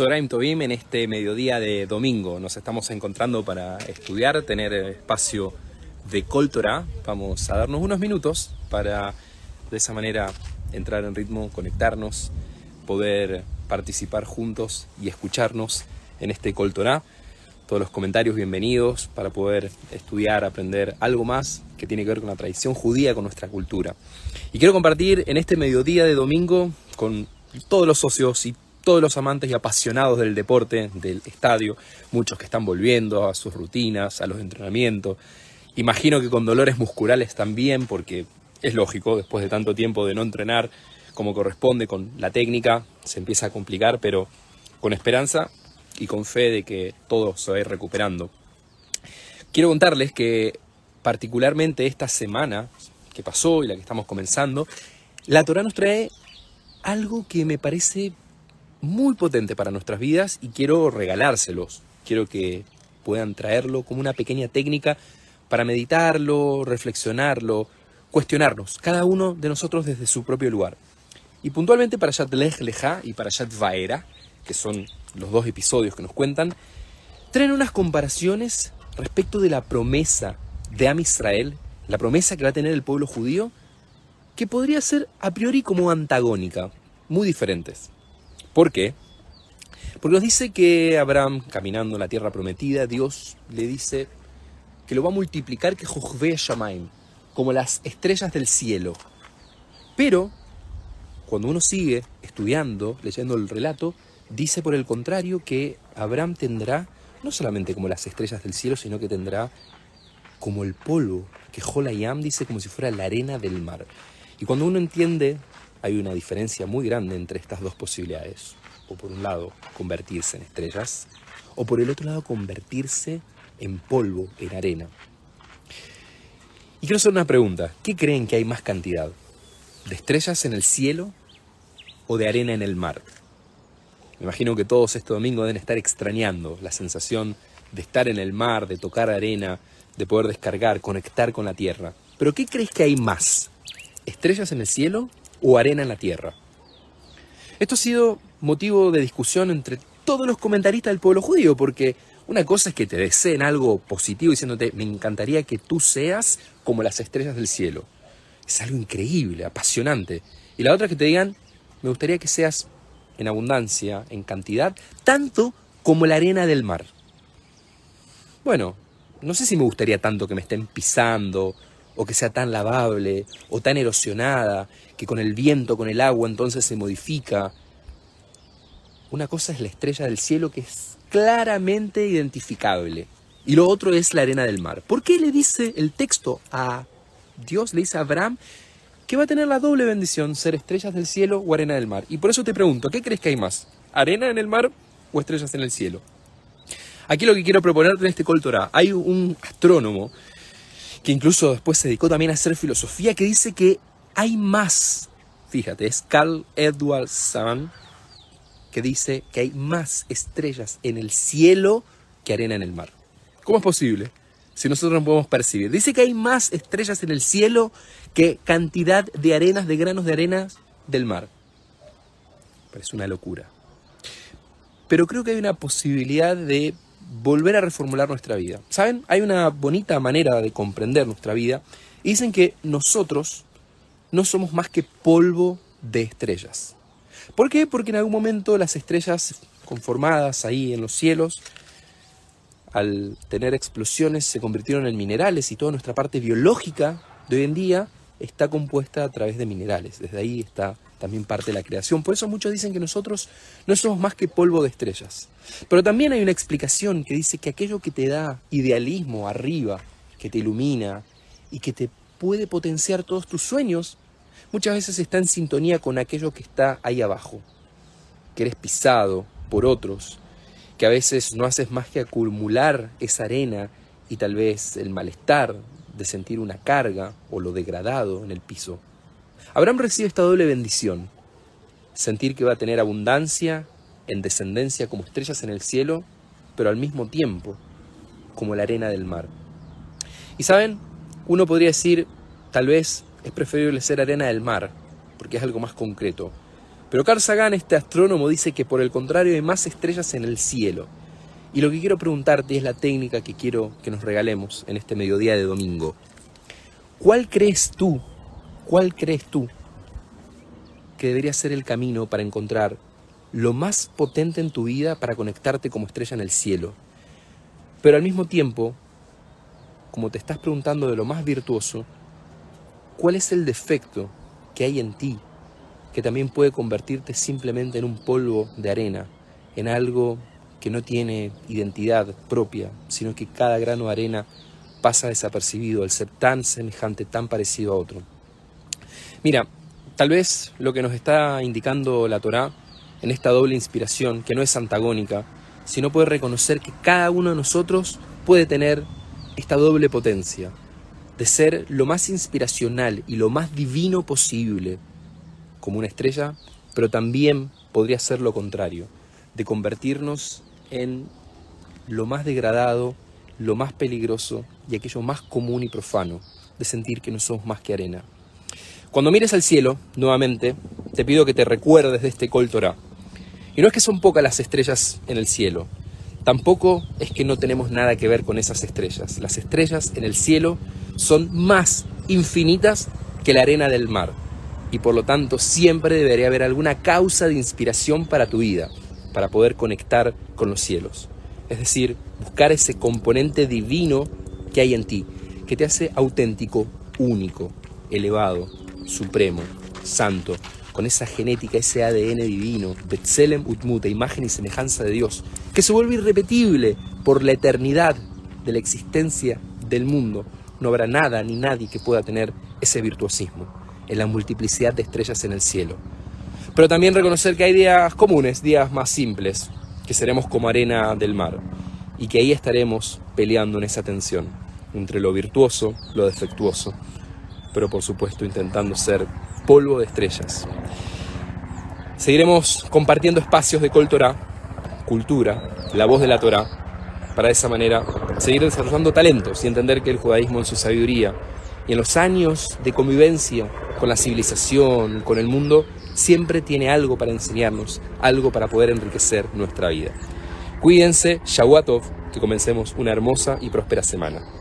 Soraim Tobim en este mediodía de domingo. Nos estamos encontrando para estudiar, tener espacio de Coltora. Vamos a darnos unos minutos para de esa manera entrar en ritmo, conectarnos, poder participar juntos y escucharnos en este Coltora. Todos los comentarios bienvenidos para poder estudiar, aprender algo más que tiene que ver con la tradición judía, con nuestra cultura. Y quiero compartir en este mediodía de domingo con todos los socios y todos los amantes y apasionados del deporte, del estadio, muchos que están volviendo a sus rutinas, a los entrenamientos. Imagino que con dolores musculares también, porque es lógico, después de tanto tiempo de no entrenar como corresponde con la técnica, se empieza a complicar, pero con esperanza y con fe de que todo se va a ir recuperando. Quiero contarles que particularmente esta semana que pasó y la que estamos comenzando, la Torah nos trae algo que me parece muy potente para nuestras vidas y quiero regalárselos. Quiero que puedan traerlo como una pequeña técnica para meditarlo, reflexionarlo, cuestionarnos, cada uno de nosotros desde su propio lugar. Y puntualmente para Shat Lech Leja y para Shat Vaera, que son los dos episodios que nos cuentan, traen unas comparaciones respecto de la promesa de Am Israel, la promesa que va a tener el pueblo judío, que podría ser a priori como antagónica, muy diferentes. ¿Por qué? Porque nos dice que Abraham, caminando en la tierra prometida, Dios le dice que lo va a multiplicar que Jojve Shamaim, como las estrellas del cielo. Pero, cuando uno sigue estudiando, leyendo el relato, dice por el contrario que Abraham tendrá no solamente como las estrellas del cielo, sino que tendrá como el polvo, que Jolayam dice como si fuera la arena del mar. Y cuando uno entiende hay una diferencia muy grande entre estas dos posibilidades. O por un lado, convertirse en estrellas, o por el otro lado, convertirse en polvo, en arena. Y quiero hacer una pregunta. ¿Qué creen que hay más cantidad? ¿De estrellas en el cielo o de arena en el mar? Me imagino que todos este domingo deben estar extrañando la sensación de estar en el mar, de tocar arena, de poder descargar, conectar con la tierra. Pero ¿qué crees que hay más? ¿Estrellas en el cielo o arena en la tierra. Esto ha sido motivo de discusión entre todos los comentaristas del pueblo judío, porque una cosa es que te deseen algo positivo diciéndote, me encantaría que tú seas como las estrellas del cielo. Es algo increíble, apasionante. Y la otra es que te digan, me gustaría que seas en abundancia, en cantidad, tanto como la arena del mar. Bueno, no sé si me gustaría tanto que me estén pisando o que sea tan lavable o tan erosionada que con el viento, con el agua entonces se modifica. Una cosa es la estrella del cielo que es claramente identificable y lo otro es la arena del mar. ¿Por qué le dice el texto a Dios, le dice a Abraham que va a tener la doble bendición, ser estrellas del cielo o arena del mar? Y por eso te pregunto, ¿qué crees que hay más? ¿Arena en el mar o estrellas en el cielo? Aquí lo que quiero proponerte en este Coltora, hay un astrónomo que incluso después se dedicó también a hacer filosofía, que dice que hay más. Fíjate, es Carl Edward Sand que dice que hay más estrellas en el cielo que arena en el mar. ¿Cómo es posible? Si nosotros no podemos percibir. Dice que hay más estrellas en el cielo que cantidad de arenas, de granos de arena del mar. Parece una locura. Pero creo que hay una posibilidad de volver a reformular nuestra vida. ¿Saben? Hay una bonita manera de comprender nuestra vida y dicen que nosotros no somos más que polvo de estrellas. ¿Por qué? Porque en algún momento las estrellas conformadas ahí en los cielos, al tener explosiones, se convirtieron en minerales y toda nuestra parte biológica de hoy en día está compuesta a través de minerales. Desde ahí está también parte de la creación. Por eso muchos dicen que nosotros no somos más que polvo de estrellas. Pero también hay una explicación que dice que aquello que te da idealismo arriba, que te ilumina y que te puede potenciar todos tus sueños, muchas veces está en sintonía con aquello que está ahí abajo, que eres pisado por otros, que a veces no haces más que acumular esa arena y tal vez el malestar de sentir una carga o lo degradado en el piso. Abraham recibe esta doble bendición, sentir que va a tener abundancia en descendencia como estrellas en el cielo, pero al mismo tiempo como la arena del mar. Y saben, uno podría decir, tal vez es preferible ser arena del mar, porque es algo más concreto. Pero Carl Sagan, este astrónomo, dice que por el contrario hay más estrellas en el cielo. Y lo que quiero preguntarte es la técnica que quiero que nos regalemos en este mediodía de domingo. ¿Cuál crees tú, cuál crees tú que debería ser el camino para encontrar lo más potente en tu vida para conectarte como estrella en el cielo? Pero al mismo tiempo, como te estás preguntando de lo más virtuoso, ¿cuál es el defecto que hay en ti que también puede convertirte simplemente en un polvo de arena, en algo que no tiene identidad propia, sino que cada grano de arena pasa desapercibido al ser tan semejante, tan parecido a otro. Mira, tal vez lo que nos está indicando la Torá en esta doble inspiración, que no es antagónica, sino puede reconocer que cada uno de nosotros puede tener esta doble potencia, de ser lo más inspiracional y lo más divino posible, como una estrella, pero también podría ser lo contrario, de convertirnos en lo más degradado, lo más peligroso y aquello más común y profano, de sentir que no somos más que arena. Cuando mires al cielo, nuevamente, te pido que te recuerdes de este Kol Y no es que son pocas las estrellas en el cielo, tampoco es que no tenemos nada que ver con esas estrellas. Las estrellas en el cielo son más infinitas que la arena del mar y por lo tanto siempre debería haber alguna causa de inspiración para tu vida, para poder conectar con los cielos. Es decir, buscar ese componente divino que hay en ti, que te hace auténtico, único, elevado, supremo, santo, con esa genética, ese ADN divino, Betzelem Utmut, imagen y semejanza de Dios, que se vuelve irrepetible por la eternidad de la existencia del mundo. No habrá nada ni nadie que pueda tener ese virtuosismo en la multiplicidad de estrellas en el cielo. Pero también reconocer que hay días comunes, días más simples, que seremos como arena del mar, y que ahí estaremos peleando en esa tensión entre lo virtuoso, lo defectuoso, pero por supuesto intentando ser polvo de estrellas. Seguiremos compartiendo espacios de Kol cultura, la voz de la Torah, para de esa manera seguir desarrollando talentos y entender que el judaísmo en su sabiduría y en los años de convivencia con la civilización, con el mundo, siempre tiene algo para enseñarnos, algo para poder enriquecer nuestra vida. Cuídense, Shavuatov, que comencemos una hermosa y próspera semana.